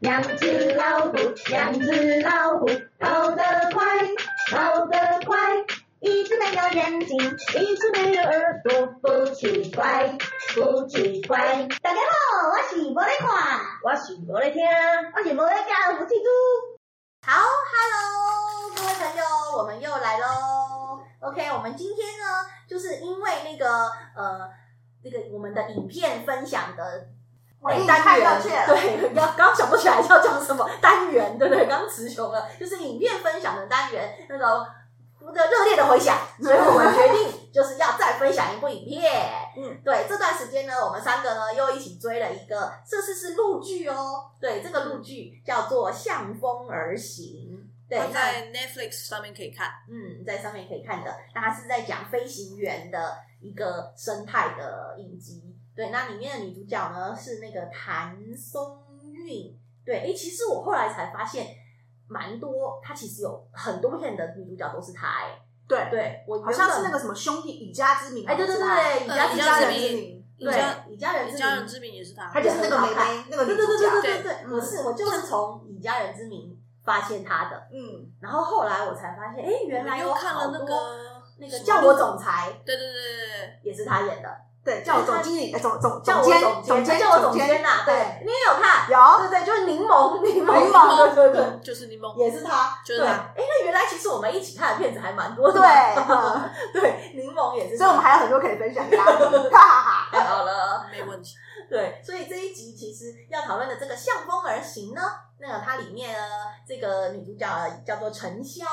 两只老虎，两只老虎，跑得快，跑得快。一只没有眼睛，一只没有耳朵，不奇怪，不奇怪。大家好，我是无咧看，我是无咧听，我是无咧教福气猪。好，Hello，各位朋友，我们又来喽。OK，我们今天呢，就是因为那个呃，那个我们的影片分享的。单元对，刚刚想不起来要讲什么单元，对不对？刚词穷了，就是影片分享的单元，那个那个热烈的回响，所以我们决定就是要再分享一部影片。嗯，对，这段时间呢，我们三个呢又一起追了一个，这次是陆剧哦。对，这个陆剧叫做《向风而行》，对，在 Netflix 上面可以看。嗯，在上面可以看的，那它是在讲飞行员的一个生态的影集。对，那里面的女主角呢是那个谭松韵。对，哎，其实我后来才发现，蛮多，她其实有很多片的女主角都是她。哎，对对，我好像是那个什么兄弟以家之名，哎，对对对对，以家以家人之名，对，以家人以家人之名也是她，她就是那个妹妹，那个女主角，对对对对对对，我是我就是从以家人之名发现她的，嗯，然后后来我才发现，哎，原来有看了那个那个叫我总裁，对对对对对，也是她演的。对，叫我总经理，总总叫我总监，总监叫我总监呐。对，你也有看？有，对对，就是柠檬，柠檬，柠檬，对对对，就是柠檬，也是他，就是他。哎，那原来其实我们一起看的片子还蛮多的。对，对，柠檬也是，所以我们还有很多可以分享。哈哈哈，太好了，没问题。对，所以这一集其实要讨论的这个向风而行呢，那个它里面呢，这个女主角叫做陈潇，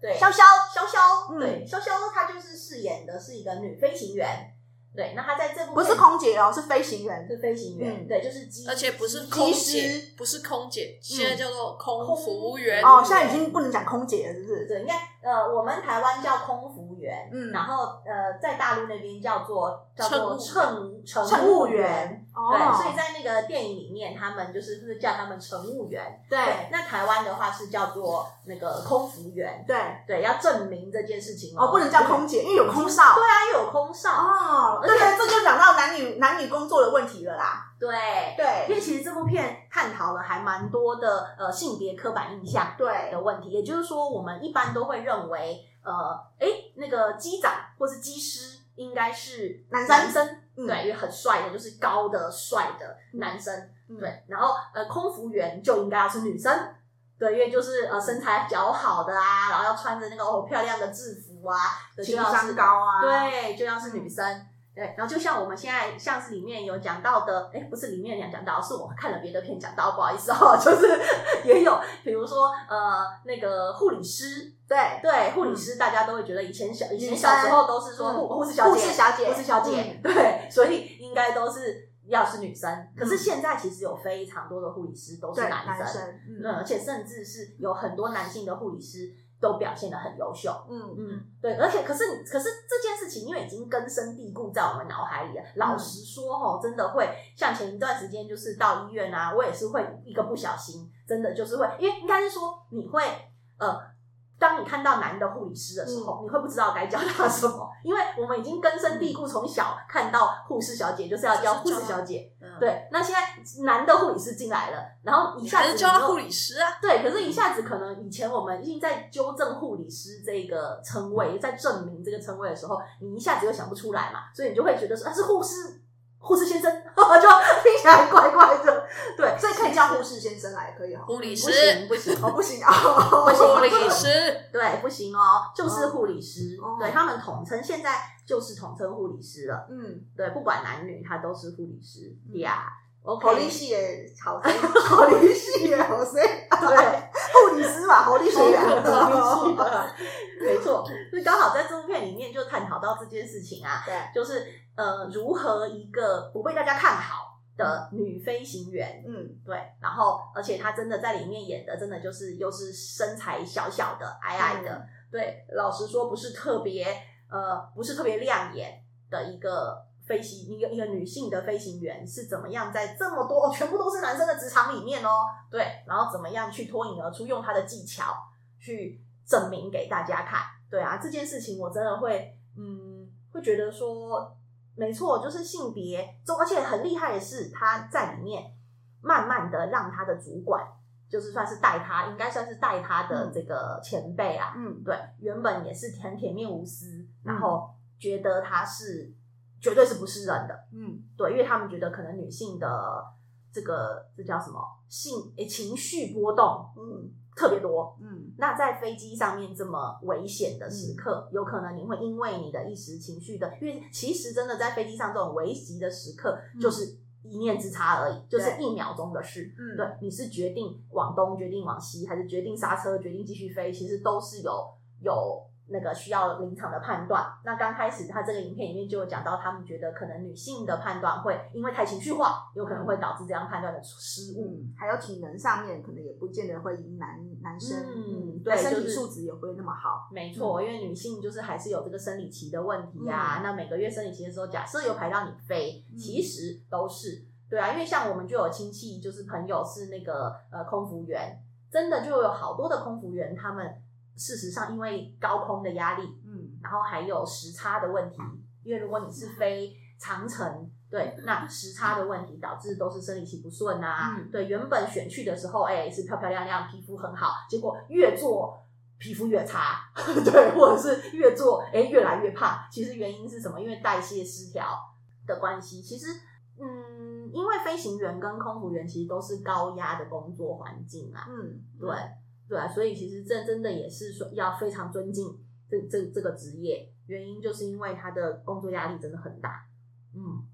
对，潇潇，潇潇，对，潇潇她就是饰演的是一个女飞行员。对，那他在这部不是空姐哦，是飞行员，是飞行员。对，就是机，而且不是空姐，不是空姐，现在叫做空服务员。哦，现在已经不能讲空姐了，是不是？对，应该呃，我们台湾叫空服员，嗯，然后呃，在大陆那边叫做叫做乘乘务员。对，所以在那个电影里面，他们就是是叫他们乘务员。对，那台湾的话是叫做那个空服员。对，对，要证明这件事情哦，不能叫空姐，因为有空少。对啊，又有空少哦。对对，这就讲到男女男女工作的问题了啦。对对，因为其实这部片探讨了还蛮多的呃性别刻板印象对的问题，也就是说，我们一般都会认为呃，哎，那个机长或是机师应该是男生。对，因为很帅的，就是高的帅的男生。嗯、对，然后呃，空服员就应该要是女生。对，因为就是呃身材较好的啊，然后要穿着那个哦漂亮的制服啊，情商高啊，对，就要是女生。嗯、对，然后就像我们现在像是里面有讲到的，哎，不是里面有讲到，是我看了别的片讲到，不好意思哦，就是 也有，比如说呃那个护理师。对对，护理师大家都会觉得以前小以前小时候都是说护护士小姐，护士小姐，护士小姐，对，所以应该都是要是女生。可是现在其实有非常多的护理师都是男生，嗯，而且甚至是有很多男性的护理师都表现的很优秀，嗯嗯，对，而且可是可是这件事情因为已经根深蒂固在我们脑海里了。老实说哦，真的会像前一段时间就是到医院啊，我也是会一个不小心，真的就是会，因为应该是说你会呃。当你看到男的护理师的时候，嗯、你会不知道该叫他什么，因为我们已经根深蒂固，从小看到护士小姐就是要叫护士小姐。嗯、对，那现在男的护理师进来了，然后一下子叫他护理师啊。对，可是一下子可能以前我们已经在纠正护理师这个称谓，在证明这个称谓的时候，你一下子又想不出来嘛，所以你就会觉得说他是护士。护士先生，就听起来怪怪的，对，所以可以叫护士先生来，可以哈。护理师。不行，不行，哦，不行哦，不行，护理师，对，不行哦，就是护理师，对他们统称，现在就是统称护理师了。嗯，对，不管男女，他都是护理师。呀。好理系耶，好谁？好理系耶，好谁？对，护理师嘛，好理系啊，没错，所以刚好在这部片里面就探讨到这件事情啊，对，就是。呃，如何一个不被大家看好的女飞行员？嗯，对，然后而且她真的在里面演的，真的就是又是身材小小的、矮矮的，嗯、对，老实说不是特别呃，不是特别亮眼的一个飞行一个一个女性的飞行员是怎么样在这么多哦全部都是男生的职场里面哦，对，然后怎么样去脱颖而出，用她的技巧去证明给大家看？对啊，这件事情我真的会嗯，会觉得说。没错，就是性别中，而且很厉害的是，他在里面慢慢的让他的主管，就是算是带他，应该算是带他的这个前辈啊，嗯，对，原本也是很铁面无私，然后觉得他是绝对是不是人的，嗯，对，因为他们觉得可能女性的这个这叫什么性诶情绪波动，嗯，特别多，嗯，那在飞机上面这么危险的时刻，有可能你会因为你的一时情绪的，因为其实真的在飞机上这种危急的时刻，就是一念之差而已，就是一秒钟的事。嗯，对，你是决定往东，决定往西，还是决定刹车，决定继续飞，其实都是有有。那个需要临场的判断。那刚开始他这个影片里面就有讲到，他们觉得可能女性的判断会因为太情绪化，有可能会导致这样判断的失误。嗯，还有体能上面可能也不见得会赢男男生。嗯，对，身体素质也不会那么好。没错，因为女性就是还是有这个生理期的问题啊。嗯、那每个月生理期的时候，假设有排到你飞，其实都是对啊。因为像我们就有亲戚，就是朋友是那个呃空服员，真的就有好多的空服员他们。事实上，因为高空的压力，嗯，然后还有时差的问题，因为如果你是飞长城，对，那时差的问题导致都是生理期不顺啊。嗯、对，原本选去的时候，哎，是漂漂亮亮，皮肤很好，结果越做皮肤越差，对，或者是越做哎越来越胖。其实原因是什么？因为代谢失调的关系。其实，嗯，因为飞行员跟空服员其实都是高压的工作环境啊。嗯，对。对啊，所以其实这真的也是说要非常尊敬这这这个职业，原因就是因为他的工作压力真的很大。嗯，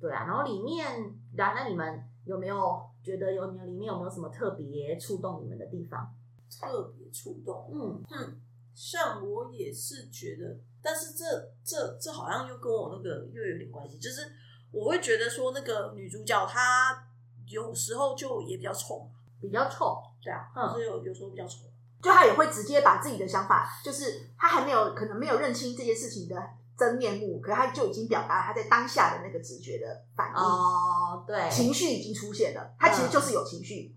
对啊。然后里面，然后那你们有没有觉得有没有里面有没有什么特别触动你们的地方？特别触动，嗯嗯，像我也是觉得，但是这这这好像又跟我那个又有点关系，就是我会觉得说那个女主角她有时候就也比较丑。比较臭，对啊，嗯，就是有有时候比较丑，就他也会直接把自己的想法，就是他还没有可能没有认清这件事情的真面目，可是他就已经表达了他在当下的那个直觉的反应，哦，对，情绪已经出现了，他其实就是有情绪，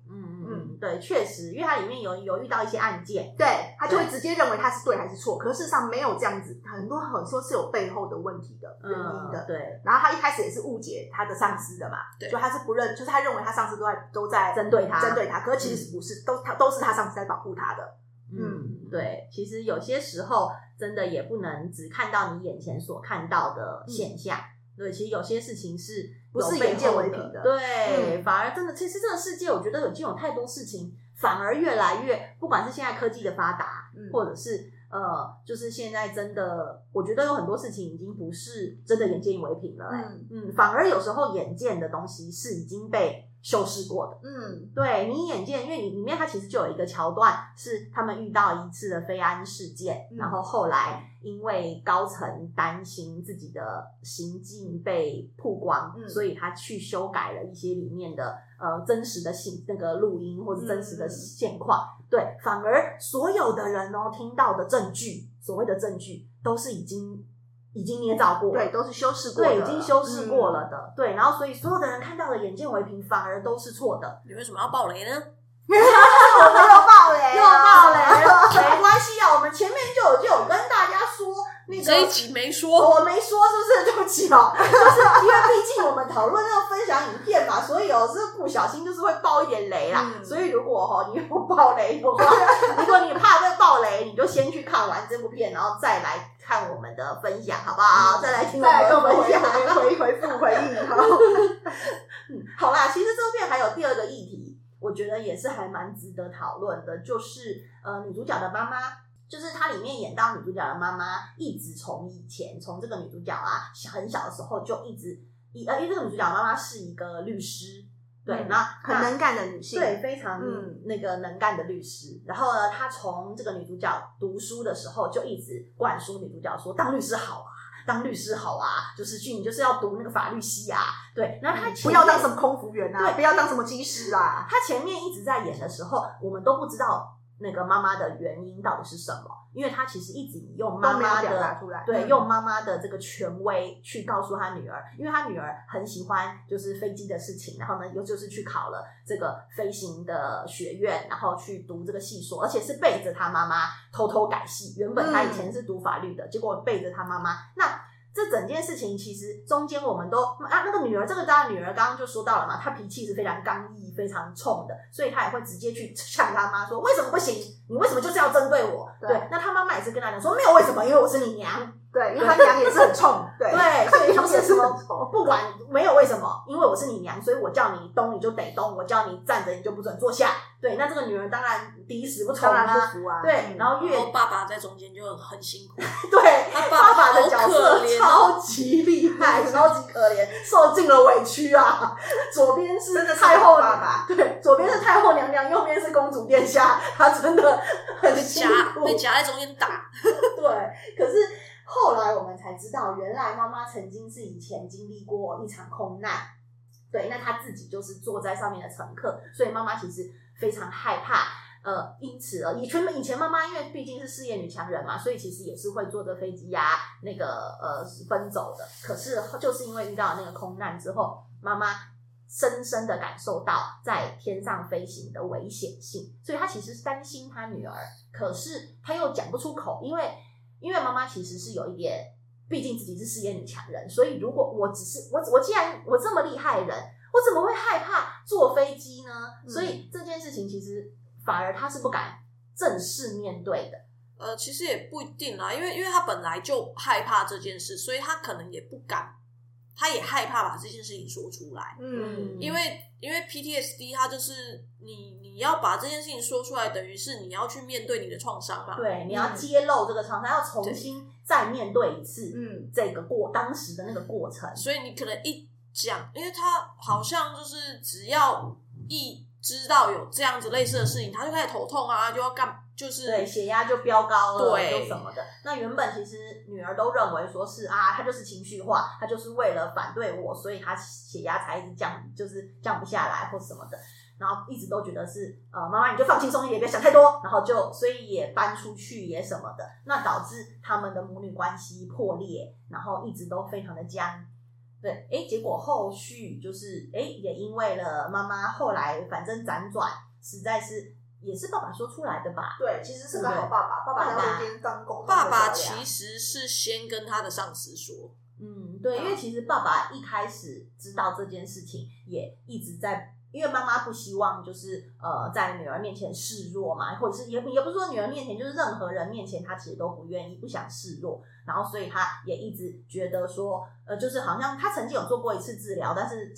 对，确实，因为它里面有有遇到一些案件，对，他就会直接认为他是对还是错，可是事实上没有这样子，很多很多是有背后的问题的原因的，对，然后他一开始也是误解他的上司的嘛，对，就他是不认，就是他认为他上司都在都在针对他，针对他，可是其实不是，都他都是他上司在保护他的，嗯，对，其实有些时候真的也不能只看到你眼前所看到的现象。对，其实有些事情是不是眼见为凭的？对，嗯、反而真的，其实这个世界，我觉得有已经有太多事情，反而越来越，不管是现在科技的发达，嗯、或者是呃，就是现在真的，我觉得有很多事情已经不是真的眼见为凭了、欸。嗯嗯，反而有时候眼见的东西是已经被。修饰过的，嗯，对你眼见，因为里面它其实就有一个桥段，是他们遇到一次的非安事件，嗯、然后后来因为高层担心自己的行径被曝光，嗯、所以他去修改了一些里面的呃真实的信那个录音或者真实的现况，嗯、对，反而所有的人哦听到的证据，所谓的证据都是已经。已经捏造过了，对，都是修饰过的，对，已经修饰过了的，嗯、对，然后所以所有的人看到的眼见为凭，反而都是错的。你为什么要爆雷呢？我没有爆雷，又爆雷，没关系啊，我们前面就有就有跟大家说，那个这一集没说，我没说，是不是？对不起哦，就是因为毕竟我们讨论那个分享影片嘛，所以哦，是不小心就是会爆一点雷啦。嗯、所以如果哈你有爆雷的话，如果你怕被爆雷，你就先去看完这部片，然后再来。看我们的分享好不好？嗯、再来听我们的分享，回回复回应。好，嗯，好啦。其实这部片还有第二个议题，我觉得也是还蛮值得讨论的，就是呃，女主角的妈妈，就是她里面演到女主角的妈妈，一直从以前从这个女主角啊很小的时候就一直一呃，因为这个女主角妈妈是一个律师。对，那很能干的女性，对，非常那个能干的律师。嗯、然后呢，她从这个女主角读书的时候就一直灌输女主角说，当律师好啊，当律师好啊，就是去你就是要读那个法律系啊。对，然后她不要当什么空服员啊，对，不要当什么机师啊。她前面一直在演的时候，我们都不知道。那个妈妈的原因到底是什么？因为他其实一直用妈妈的对，嗯、用妈妈的这个权威去告诉他女儿，因为他女儿很喜欢就是飞机的事情，然后呢又就是去考了这个飞行的学院，然后去读这个系所，而且是背着她妈妈偷偷改系。原本她以前是读法律的，嗯、结果背着她妈妈那。这整件事情其实中间我们都啊，那个女儿，这个当然女儿刚刚就说到了嘛，她脾气是非常刚毅、非常冲的，所以她也会直接去呛她妈说：“为什么不行？你为什么就是要针对我？”对，对那她妈妈也是跟她讲说：“没有为什么，因为我是你娘。”对，因为她娘也是很冲。对对，所以他们是什么？不管没有为什么，因为我是你娘，所以我叫你东你就得东，我叫你站着你就不准坐下。对，那这个女人当然抵死不从啊，不服啊。对，然后越爸爸在中间就很辛苦。对，他爸爸的角色超级厉害，超级可怜，受尽了委屈啊。左边是太后爸爸，对，左边是太后娘娘，右边是公主殿下，他真的很辛苦，被夹在中间打。对，可是后来我们才知道，原来妈妈曾经是以前经历过一场空难。对，那她自己就是坐在上面的乘客，所以妈妈其实非常害怕，呃，因此呃，以前以前妈妈因为毕竟是事业女强人嘛，所以其实也是会坐着飞机呀、那个呃奔走的。可是就是因为遇到那个空难之后，妈妈深深的感受到在天上飞行的危险性，所以她其实是担心她女儿，可是她又讲不出口，因为因为妈妈其实是有一点。毕竟自己是事业女强人，所以如果我只是我，我既然我这么厉害的人，我怎么会害怕坐飞机呢？嗯、所以这件事情其实反而她是不敢正式面对的。呃，其实也不一定啦，因为因为他本来就害怕这件事，所以他可能也不敢，他也害怕把这件事情说出来。嗯，因为因为 PTSD，它就是你你要把这件事情说出来，等于是你要去面对你的创伤嘛。对，你要揭露这个创伤，嗯、要重新。再面对一次，嗯，这个过当时的那个过程，所以你可能一讲，因为他好像就是只要一知道有这样子类似的事情，他就开始头痛啊，就要干，就是对血压就飙高了，对，就什么的。那原本其实女儿都认为说是啊，她就是情绪化，她就是为了反对我，所以她血压才一直降，就是降不下来或什么的。然后一直都觉得是呃，妈妈你就放轻松一点，别想太多。然后就所以也搬出去也什么的，那导致他们的母女关系破裂，然后一直都非常的僵。对，哎，结果后续就是哎，也因为了妈妈后来反正辗转，实在是也是爸爸说出来的吧？对，其实是个好爸爸。爸爸在那边当工，爸爸其实是先跟他的上司说，嗯，对，因为其实爸爸一开始知道这件事情，也一直在。因为妈妈不希望就是呃在女儿面前示弱嘛，或者是也也不是说女儿面前，就是任何人面前，她其实都不愿意，不想示弱。然后所以她也一直觉得说，呃，就是好像她曾经有做过一次治疗，但是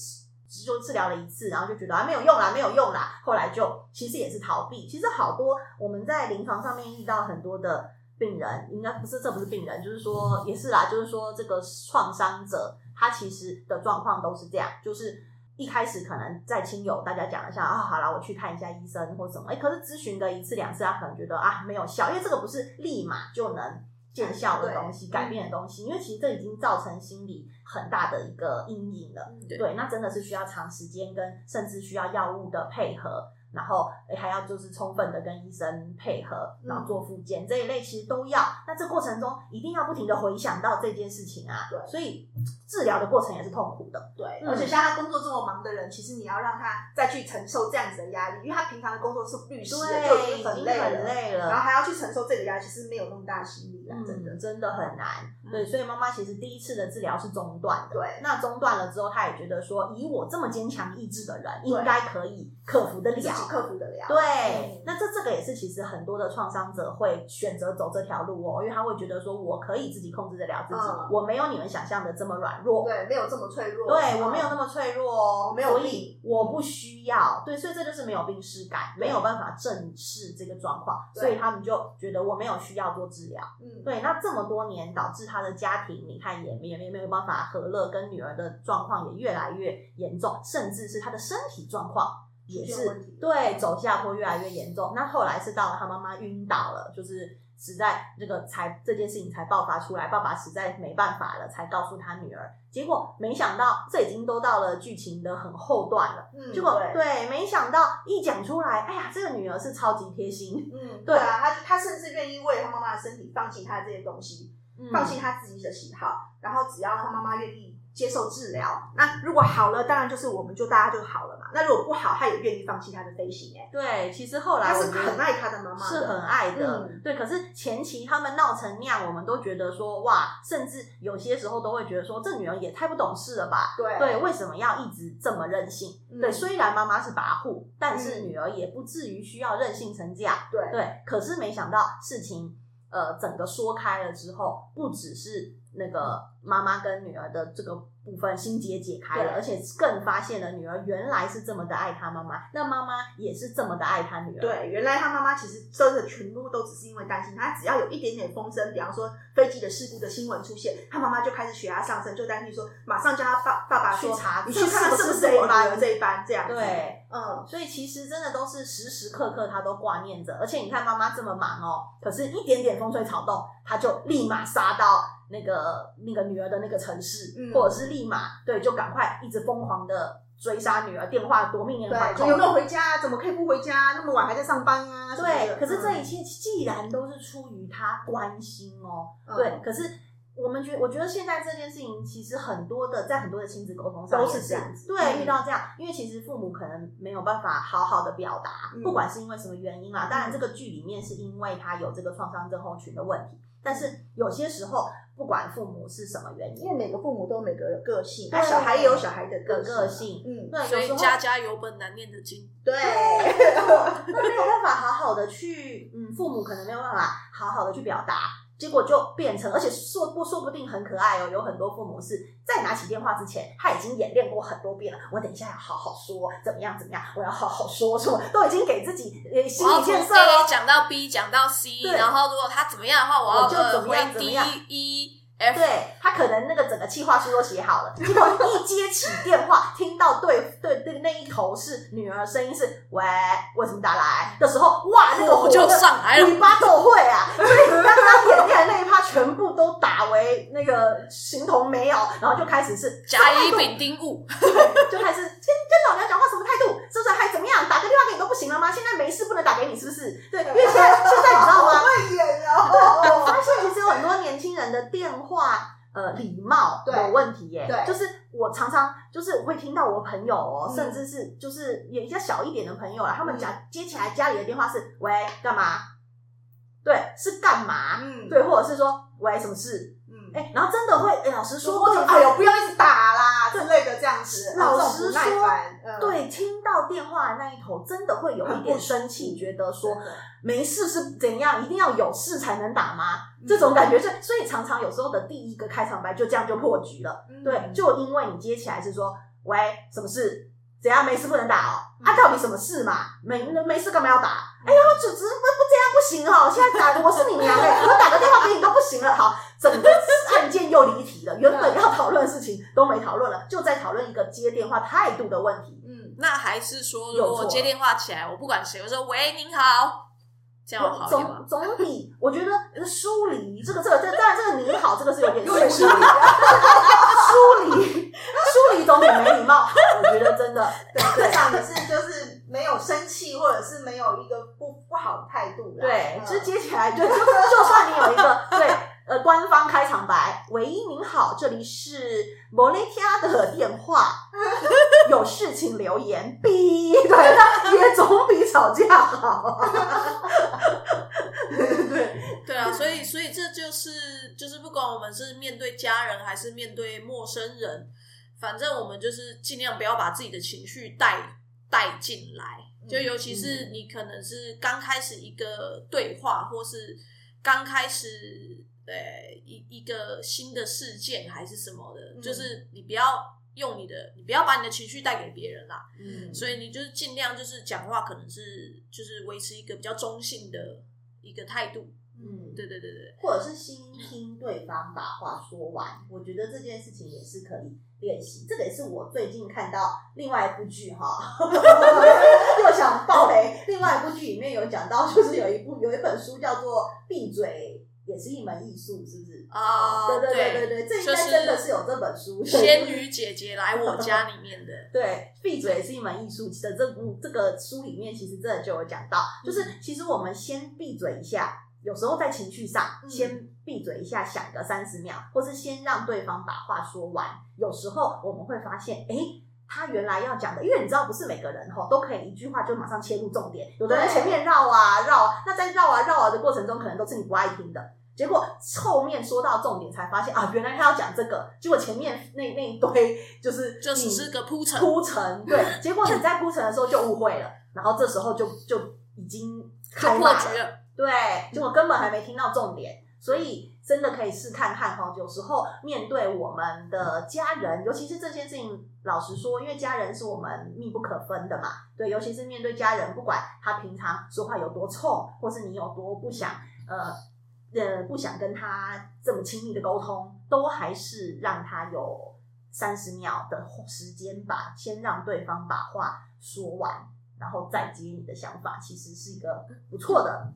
就治疗了一次，然后就觉得啊没有用啦，没有用啦。后来就其实也是逃避。其实好多我们在临床上面遇到很多的病人，应该不是这不是病人，就是说也是啦，就是说这个创伤者他其实的状况都是这样，就是。一开始可能在亲友大家讲一下啊，好了，我去看一下医生或什么，哎，可是咨询个一次两次，他可能觉得啊没有效，因为这个不是立马就能见效的东西，改变的东西，因为其实这已经造成心理很大的一个阴影了。对，对，那真的是需要长时间跟甚至需要药物的配合。然后还要就是充分的跟医生配合，然后做复健、嗯、这一类其实都要。那这过程中一定要不停的回想到这件事情啊，对，所以治疗的过程也是痛苦的。对，而且像他工作这么忙的人，其实你要让他再去承受这样子的压力，因为他平常的工作是律师的，就已经很累了，很累了，然后还要去承受这个压力，其实没有那么大的心力了，真的、嗯、真的很难。对，所以妈妈其实第一次的治疗是中断的。对，那中断了之后，她也觉得说，以我这么坚强意志的人，应该可以克服得了，克服得了。对，嗯、那这这个也是其实很多的创伤者会选择走这条路哦，因为他会觉得说，我可以自己控制得了自己，嗯、我没有你们想象的这么软弱，对，没有这么脆弱，对、嗯、我没有那么脆弱哦，没有，所以我不需要，对，所以这就是没有病识感，没有办法正视这个状况，所以他们就觉得我没有需要做治疗，嗯，对，那这么多年导致他的家庭，你看也也没没有办法和乐，跟女儿的状况也越来越严重，甚至是他的身体状况也是对走下坡越来越严重。那后来是到了他妈妈晕倒了，就是实在这个才这件事情才爆发出来，爸爸实在没办法了，才告诉他女儿。结果没想到这已经都到了剧情的很后段了。嗯，结果对，对，没想到一讲出来，哎呀，这个女儿是超级贴心。嗯，对啊，她她甚至愿意为她妈妈的身体放弃她这些东西。放弃他自己的喜好，然后只要他妈妈愿意接受治疗。那如果好了，当然就是我们就大家就好了嘛。那如果不好，他也愿意放弃他的飞行哎。对，其实后来他是很爱他的妈妈，是很爱的。嗯、对，可是前期他们闹成那样，我们都觉得说哇，甚至有些时候都会觉得说，这女儿也太不懂事了吧？对对，为什么要一直这么任性？嗯、对，虽然妈妈是跋扈，但是女儿也不至于需要任性成这样。对对，可是没想到事情呃整个说开了之后，不只是那个妈妈跟女儿的这个。部分心结解开了，而且更发现了女儿原来是这么的爱她妈妈，那妈妈也是这么的爱她女儿。对，原来她妈妈其实真的全部都只是因为担心她，只要有一点点风声，比方说飞机的事故的新闻出现，她妈妈就开始血压上升，就担心说马上叫她爸爸爸去查，你去看看是不是我女儿这一班这样子。对，嗯，所以其实真的都是时时刻刻她都挂念着，而且你看妈妈这么忙哦，可是一点点风吹草动，她就立马杀到。那个那个女儿的那个城市，嗯、或者是立马对，就赶快一直疯狂的追杀女儿，电话夺命连环 call，有没有回家？怎么可以不回家？那么晚还在上班啊？对，可是这一切既然都是出于他关心哦，嗯、对，可是我们觉，我觉得现在这件事情其实很多的，在很多的亲子沟通上都是这样子，对，嗯、遇到这样，因为其实父母可能没有办法好好的表达，嗯、不管是因为什么原因啦，当然这个剧里面是因为他有这个创伤症候群的问题，但是有些时候。不管父母是什么原因，因为每个父母都有每个个性，那小孩也有小孩的个个性，嗯，对，所以家家有本难念的经，对，那 没有办法好好的去，嗯，父母可能没有办法好好的去表达，结果就变成，而且说不说不定很可爱哦，有很多父母是在拿起电话之前，他已经演练过很多遍了，我等一下要好好说，怎么样怎么样，我要好好说，说都已经给自己呃心理建设了，讲到 B 讲到 C，对。然后如果他怎么样的话，我要我就怎么样怎么样 E。对，他可能那个整个企划书都写好了，结果一接起电话，听到对对对那一头是女儿声音是喂，为什么打来的时候，哇，那个火就上来了，尾巴都会啊，所以刚刚演练的那一趴全部都打为那个形同没有，然后就开始是甲乙丙丁戊，就开始跟跟老娘讲话什么态度，是不是还怎么样？打个电话给你都不行了吗？现在没事不能打给你是不是？对，因为现在现在你知道吗？会演哦，对，我发现其实有很多年轻人的电话。话呃，礼貌有问题耶。对，就是我常常就是我会听到我朋友哦，嗯、甚至是就是也比较小一点的朋友啦，他们讲接起来家里的电话是喂干嘛？对，是干嘛？嗯，对，或者是说喂什么事？嗯，哎，然后真的会，哎，老师说，哎呦，不要一直打啦之类的这样子。老实说，嗯、对，听到电话的那一头，真的会有一点生气，觉得说没事是怎样，一定要有事才能打吗？这种感觉，所以所以常常有时候的第一个开场白就这样就破局了。对，就因为你接起来是说喂，什么事？怎样没事不能打哦？啊，到底什么事嘛？没没事干嘛要打？哎呀，只只不不这样不行哦！现在打的我是你娘哎，我打个电话给你都不行了。好，整个案件又离题了，原本要讨论的事情都没讨论了，就在讨论一个接电话态度的问题。嗯，那还是说，如果我接电话起来，我不管谁，我说喂，您好，这样好总总比我觉得疏离这个这个这当然这个您好这个是有点疏离，疏离疏离总比没礼貌。我觉得真的，对，至少你是就是没有生气，或者是没有一个不不好的态度。对，就接起来就就算你有一个对呃官方开场白，喂，您好，这里是莫雷提亚的电话，有事情留言，哔，对，那也总比吵架好。对对啊，所以所以这就是就是不管我们是面对家人还是面对陌生人。反正我们就是尽量不要把自己的情绪带带进来，就尤其是你可能是刚开始一个对话，或是刚开始呃一一个新的事件还是什么的，嗯、就是你不要用你的，你不要把你的情绪带给别人啦。嗯，所以你就是尽量就是讲话，可能是就是维持一个比较中性的一个态度。嗯，对对对对，或者是先听对方把话说完，我觉得这件事情也是可以练习。这个也是我最近看到另外一部剧哈，又想爆雷。另外一部剧里面有讲到，就是有一部有一本书叫做《闭嘴也是一门艺术》，是不是？啊，对对对对对，这应该真的是有这本书，《仙女姐姐来我家》里面的。对，闭嘴也是一门艺术的这部这个书里面，其实真的就有讲到，就是其实我们先闭嘴一下。有时候在情绪上，先闭嘴一下，想个三十秒，或是先让对方把话说完。有时候我们会发现，哎，他原来要讲的，因为你知道，不是每个人吼都可以一句话就马上切入重点，有的人前面绕啊绕，那在绕啊绕啊的过程中，可能都是你不爱听的。结果后面说到重点，才发现啊，原来他要讲这个。结果前面那那一堆就是 就只是个铺陈，铺陈对。结果你在铺陈的时候就误会了，然后这时候就就已经开破局了。对，结果根本还没听到重点，所以真的可以试看看哈。有时候面对我们的家人，尤其是这件事情，老实说，因为家人是我们密不可分的嘛。对，尤其是面对家人，不管他平常说话有多冲，或是你有多不想呃。呃，不想跟他这么亲密的沟通，都还是让他有三十秒的时间吧，先让对方把话说完，然后再接你的想法，其实是一个不错的。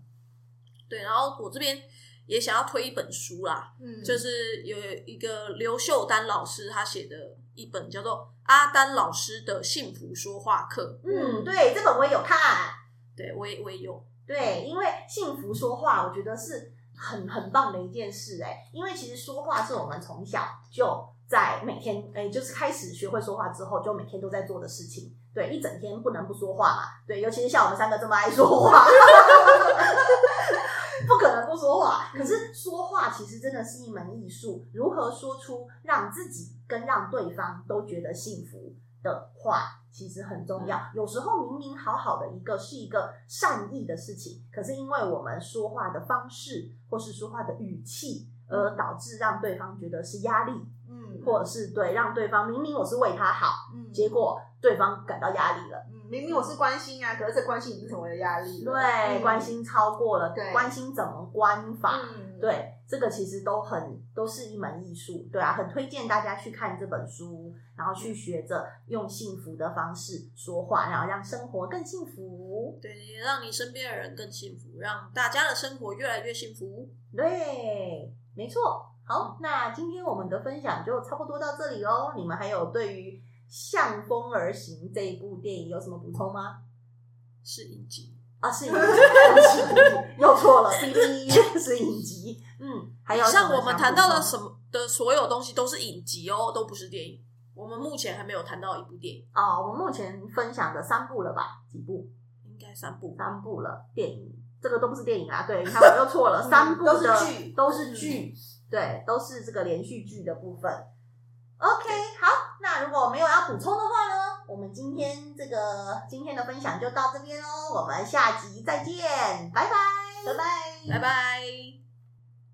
对，然后我这边也想要推一本书啦，嗯，就是有一个刘秀丹老师他写的一本叫做《阿丹老师的幸福说话课》。嗯，对，这本我也有看，对我也我也有，对，因为幸福说话，我觉得是。很很棒的一件事哎、欸，因为其实说话是我们从小就在每天哎、欸，就是开始学会说话之后，就每天都在做的事情。对，一整天不能不说话嘛。对，尤其是像我们三个这么爱说话，不说话。可是说话其实真的是一门艺术，如何说出让自己跟让对方都觉得幸福的话。其实很重要，有时候明明好好的一个是一个善意的事情，可是因为我们说话的方式或是说话的语气，而导致让对方觉得是压力，嗯，或者是对让对方明明我是为他好，嗯，结果对方感到压力了，嗯，明明我是关心啊，可是这关心已经成为了压力了，对，嗯，关心超过了，对，关心怎么关法，嗯，对，这个其实都很都是一门艺术，对啊，很推荐大家去看这本书。然后去学着用幸福的方式说话，然后让生活更幸福。对，也让你身边的人更幸福，让大家的生活越来越幸福。对，没错。好，那今天我们的分享就差不多到这里喽。你们还有对于《向风而行》这一部电影有什么补充吗？是影集啊，是影集，又错了，C D 是影集。嗯，还有像我们谈到了什么的所有东西都是影集哦，都不是电影。我们目前还没有谈到一部电影哦，我们目前分享的三部了吧？几部？应该三部，三部了。电影这个都不是电影啊，对，你看我又错了，三部的都是剧，都是剧，对，都是这个连续剧的部分。如果没有要补充的话呢，我们今天这个今天的分享就到这边喽，我们下集再见，拜拜，拜拜，拜拜。